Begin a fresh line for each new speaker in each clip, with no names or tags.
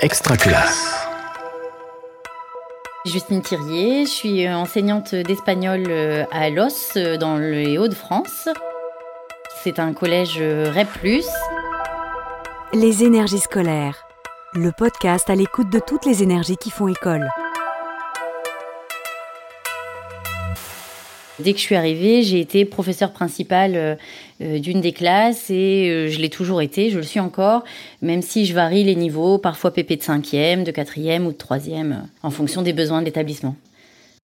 Extra classe.
Justine Thirier, je suis enseignante d'espagnol euh, à Los, euh, dans les Hauts-de-France. C'est un collège euh, REP.
Les énergies scolaires, le podcast à l'écoute de toutes les énergies qui font école.
Dès que je suis arrivée, j'ai été professeure principale euh, euh, d'une des classes et euh, je l'ai toujours été, je le suis encore, même si je varie les niveaux, parfois PP de cinquième, de quatrième ou de troisième, en fonction des besoins de l'établissement.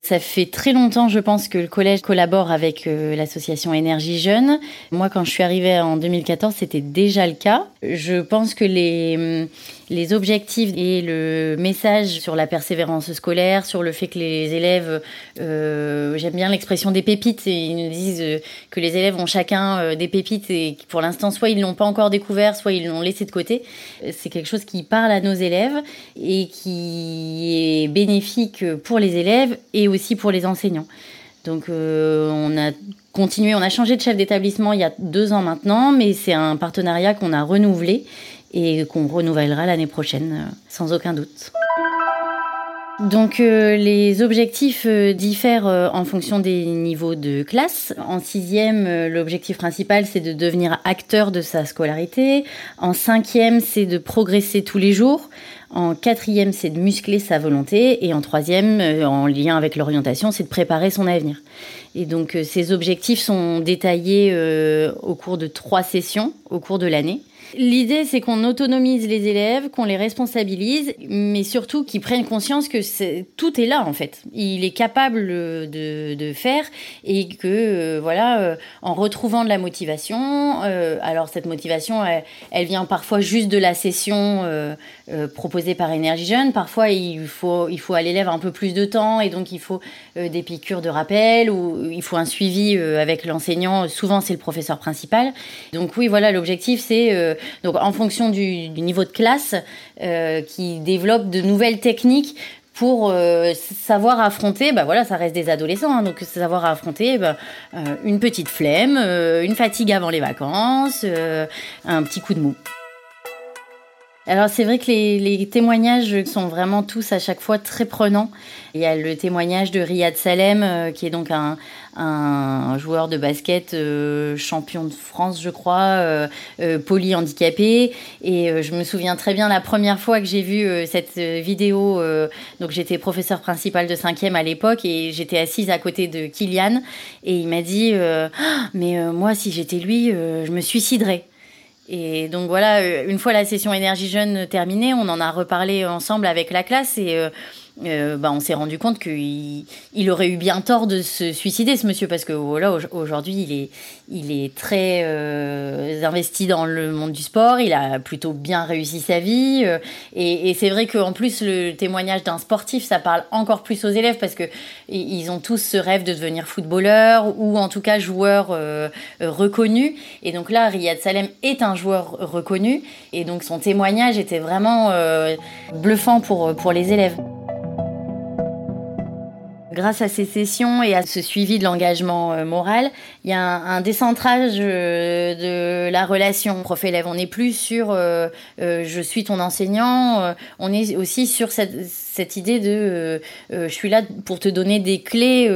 Ça fait très longtemps, je pense, que le collège collabore avec euh, l'association Énergie Jeune. Moi, quand je suis arrivée en 2014, c'était déjà le cas. Je pense que les, hum, les objectifs et le message sur la persévérance scolaire, sur le fait que les élèves, euh, j'aime bien l'expression des pépites, et ils nous disent euh, que les élèves ont chacun des pépites et pour l'instant, soit ils l'ont pas encore découvert, soit ils l'ont laissé de côté. C'est quelque chose qui parle à nos élèves et qui est bénéfique pour les élèves et aussi pour les enseignants. Donc euh, on a continué, on a changé de chef d'établissement il y a deux ans maintenant, mais c'est un partenariat qu'on a renouvelé et qu'on renouvellera l'année prochaine, euh, sans aucun doute. Donc euh, les objectifs diffèrent en fonction des niveaux de classe. En sixième, l'objectif principal c'est de devenir acteur de sa scolarité. En cinquième, c'est de progresser tous les jours. En quatrième, c'est de muscler sa volonté. Et en troisième, euh, en lien avec l'orientation, c'est de préparer son avenir. Et donc, euh, ces objectifs sont détaillés euh, au cours de trois sessions au cours de l'année. L'idée, c'est qu'on autonomise les élèves, qu'on les responsabilise, mais surtout qu'ils prennent conscience que tout est là en fait. Il est capable de, de faire et que euh, voilà, euh, en retrouvant de la motivation, euh, alors cette motivation, elle, vient parfois juste de la session proposée par Énergie Jeune. Parfois, il faut il faut à l'élève un peu plus de temps et donc il faut des piqûres de rappel ou il faut un suivi avec l'enseignant. Souvent, c'est le professeur principal. Donc oui, voilà, l'objectif, c'est donc en fonction du, niveau de classe, euh, qui développe de nouvelles techniques pour euh, savoir affronter, bah voilà, ça reste des adolescents, hein, donc savoir affronter bah, euh, une petite flemme, une fatigue avant les vacances, un petit coup de mou. Alors c'est vrai que les, témoignages sont vraiment tous à chaque fois très prenants. Il y a le témoignage de Riyad Salem, euh, qui est donc un, joueur de basket euh, champion de France, je crois, euh, polyhandicapé. Et je me souviens très bien la première fois que j'ai vu cette vidéo. donc j'étais professeur principal de 5e à l'époque et j'étais assise à côté de Kylian. Et il m'a dit, ah, mais moi si j'étais lui, je me suiciderais. Et donc voilà, euh, une fois la session énergie jeune terminée, on en a reparlé ensemble avec la classe et euh, euh, bah, on s'est rendu compte qu'il il aurait eu bien tort de se suicider, ce monsieur, parce que voilà, aujourd'hui, il est, il est très euh, investi dans le monde du sport, il a plutôt bien réussi sa vie. Euh, et, et c'est vrai qu'en plus, le témoignage d'un sportif, ça parle encore plus aux élèves, parce que ils ont tous ce rêve de devenir footballeur ou en tout cas joueur euh, reconnu. Et donc là, Riyad Salem est un joueur reconnu, et donc son témoignage était vraiment bluffant pour, pour les élèves. Grâce à ces sessions et à ce suivi de l'engagement euh, moral, il y a un, décentrage euh, de la relation prof-élève. On n'est plus sur euh, je suis ton enseignant, on est aussi sur cette, idée de je suis là pour te donner des clés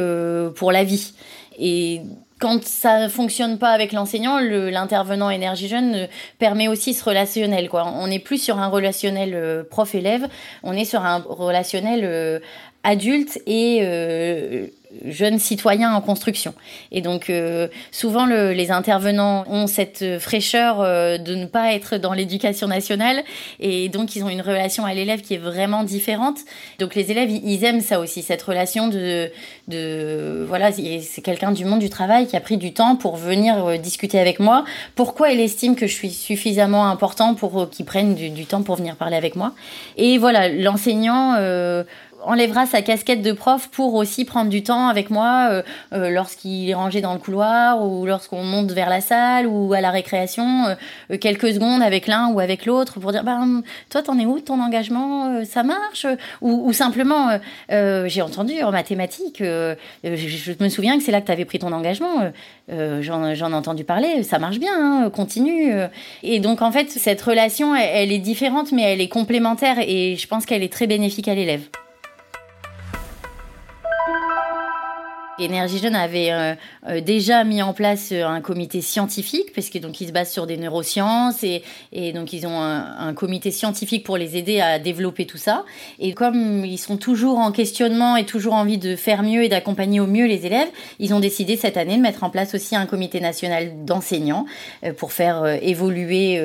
pour la vie. Et quand ça ne fonctionne pas avec l'enseignant, l'intervenant énergie jeune permet aussi ce relationnel. On n'est plus sur un relationnel prof-élève, on est sur un relationnel adulte et euh, jeunes citoyens en construction. Et donc euh, souvent les intervenants ont cette fraîcheur euh, de ne pas être dans l'éducation nationale et donc ils ont une relation à l'élève qui est vraiment différente. Donc les élèves ils aiment ça aussi cette relation de de voilà c'est quelqu'un du monde du travail qui a pris du temps pour venir euh, discuter avec moi. Pourquoi il estime que je suis suffisamment important pour qu'il prenne du, du, temps pour venir parler avec moi? Et voilà l'enseignant enlèvera sa casquette de prof pour aussi prendre du temps avec moi euh, euh, lorsqu'il est rangé dans le couloir ou lorsqu'on monte vers la salle ou à la récréation, euh, quelques secondes avec l'un ou avec l'autre pour dire bah, toi t'en es où ton engagement ça marche? Ou, ou simplement j'ai entendu en mathématiques je, je, me souviens que c'est là que tu avais pris ton engagement j'en ai entendu parler ça marche bien hein, continue et donc en fait cette relation elle est différente mais elle est complémentaire et je pense qu'elle est très bénéfique à l'élève. Énergie Jeune avait euh, euh, déjà mis en place euh, un comité scientifique, parce que donc ils se basent sur des neurosciences et, donc ils ont un, comité scientifique pour les aider à développer tout ça. Et comme ils sont toujours en questionnement et toujours envie de faire mieux et d'accompagner au mieux les élèves, ils ont décidé cette année de mettre en place aussi un comité national d'enseignants pour faire évoluer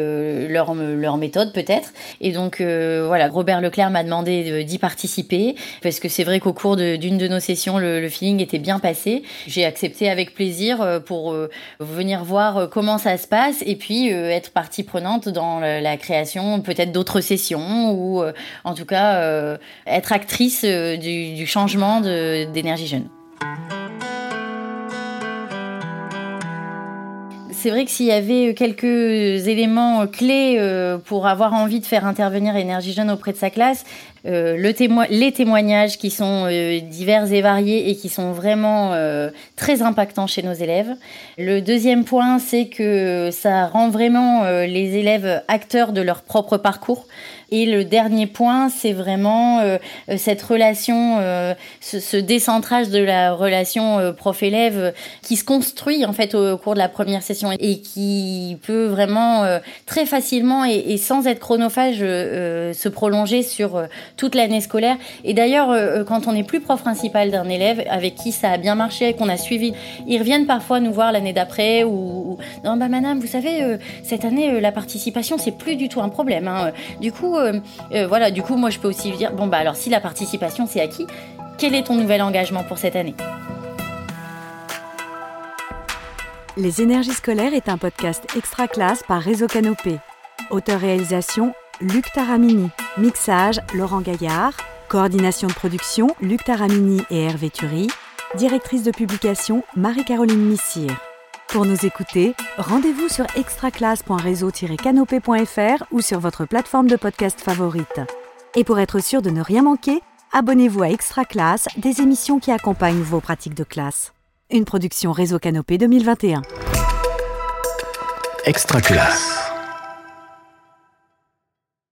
leur, leur méthode peut-être. Et donc voilà, Robert Leclerc m'a demandé d'y participer, parce que c'est vrai qu'au cours d'une de, nos sessions, le feeling était bien J'ai accepté avec plaisir euh, pour euh, venir voir euh, comment ça se passe et puis être partie prenante dans la création peut-être d'autres sessions ou en tout cas être actrice du, du changement d'énergie jeune. C'est vrai que s'il y avait quelques éléments clés pour avoir envie de faire intervenir Énergie Jeune auprès de sa classe, euh, le les témoignages qui sont euh, divers et variés et qui sont vraiment euh, très impactants chez nos élèves. Le deuxième point, c'est que ça rend vraiment les élèves acteurs de leur propre parcours. Et le dernier point, c'est vraiment cette relation, ce, ce, décentrage de la relation prof-élève qui se construit en fait au, cours de la première session et qui peut vraiment très facilement et, et, sans être chronophage se prolonger sur toute l'année scolaire. Et d'ailleurs, euh, euh, quand on n'est plus prof principal d'un élève avec qui ça a bien marché, qu'on a suivi, ils reviennent parfois nous voir l'année d'après ou, non bah madame, vous savez, euh, cette année la participation c'est plus du tout un problème. Hein. Du coup, voilà, du coup moi je peux aussi dire bon bah alors si la participation c'est acquis, quel est ton nouvel engagement pour cette année?
Les énergies scolaires est un podcast extra classe par Réseau Canopé. Auteur-réalisation Luc Taramini. Mixage, Laurent Gaillard. Coordination de production, Luc Taramini et Hervé Thury. Directrice de publication, Marie-Caroline Missire. Pour nous écouter, rendez-vous sur extraclasse.réseau-canopé.fr ou sur votre plateforme de podcast favorite. Et pour être sûr de ne rien manquer, abonnez-vous à Extra Classe, des émissions qui accompagnent vos pratiques de classe. Une production Réseau Canopé 2021.
Extra Classe.